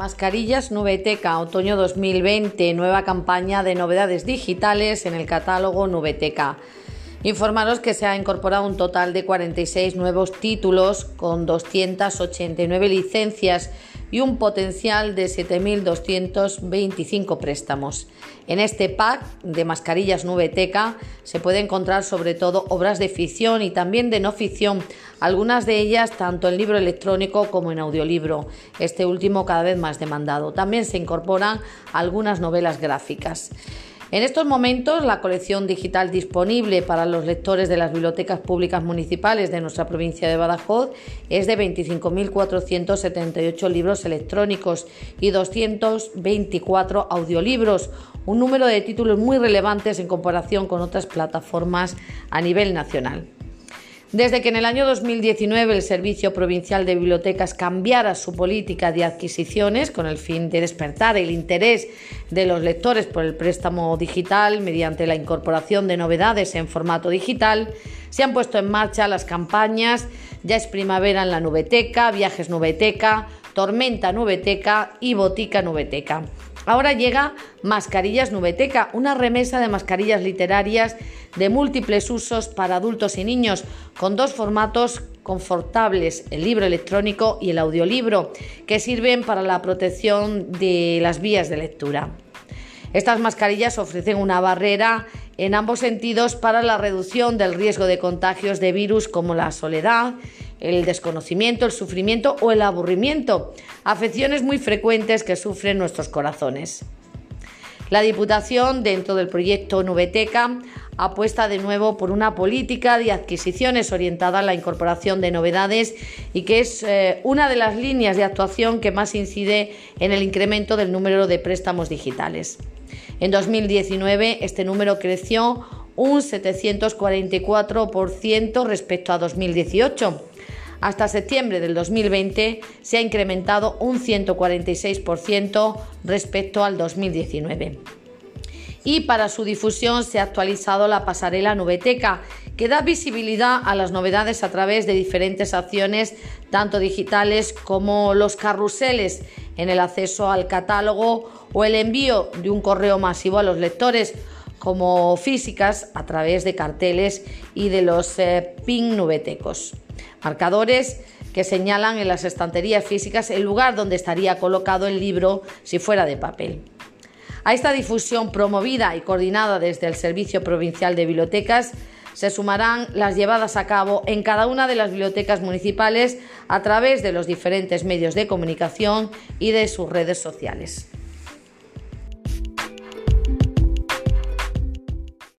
Mascarillas Nubeteca, otoño 2020, nueva campaña de novedades digitales en el catálogo Nubeteca. Informaros que se ha incorporado un total de 46 nuevos títulos con 289 licencias y un potencial de 7.225 préstamos. En este pack de mascarillas Nubeteca se puede encontrar sobre todo obras de ficción y también de no ficción, algunas de ellas tanto en libro electrónico como en audiolibro, este último cada vez más demandado. También se incorporan algunas novelas gráficas. En estos momentos, la colección digital disponible para los lectores de las bibliotecas públicas municipales de nuestra provincia de Badajoz es de 25.478 libros electrónicos y 224 audiolibros, un número de títulos muy relevantes en comparación con otras plataformas a nivel nacional. Desde que en el año 2019 el Servicio Provincial de Bibliotecas cambiara su política de adquisiciones con el fin de despertar el interés de los lectores por el préstamo digital mediante la incorporación de novedades en formato digital, se han puesto en marcha las campañas Ya es primavera en la Nubeteca, Viajes Nubeteca, Tormenta Nubeteca y Botica Nubeteca. Ahora llega Mascarillas Nubeteca, una remesa de mascarillas literarias de múltiples usos para adultos y niños, con dos formatos confortables, el libro electrónico y el audiolibro, que sirven para la protección de las vías de lectura. Estas mascarillas ofrecen una barrera en ambos sentidos para la reducción del riesgo de contagios de virus como la soledad, el desconocimiento, el sufrimiento o el aburrimiento, afecciones muy frecuentes que sufren nuestros corazones. La Diputación, dentro del proyecto Nubeteca, apuesta de nuevo por una política de adquisiciones orientada a la incorporación de novedades y que es eh, una de las líneas de actuación que más incide en el incremento del número de préstamos digitales. En 2019 este número creció un 744% respecto a 2018. Hasta septiembre del 2020 se ha incrementado un 146% respecto al 2019 y para su difusión se ha actualizado la pasarela Nubeteca, que da visibilidad a las novedades a través de diferentes acciones, tanto digitales como los carruseles en el acceso al catálogo o el envío de un correo masivo a los lectores, como físicas a través de carteles y de los eh, pin nubetecos. Marcadores que señalan en las estanterías físicas el lugar donde estaría colocado el libro si fuera de papel. A esta difusión promovida y coordinada desde el Servicio Provincial de Bibliotecas se sumarán las llevadas a cabo en cada una de las bibliotecas municipales a través de los diferentes medios de comunicación y de sus redes sociales.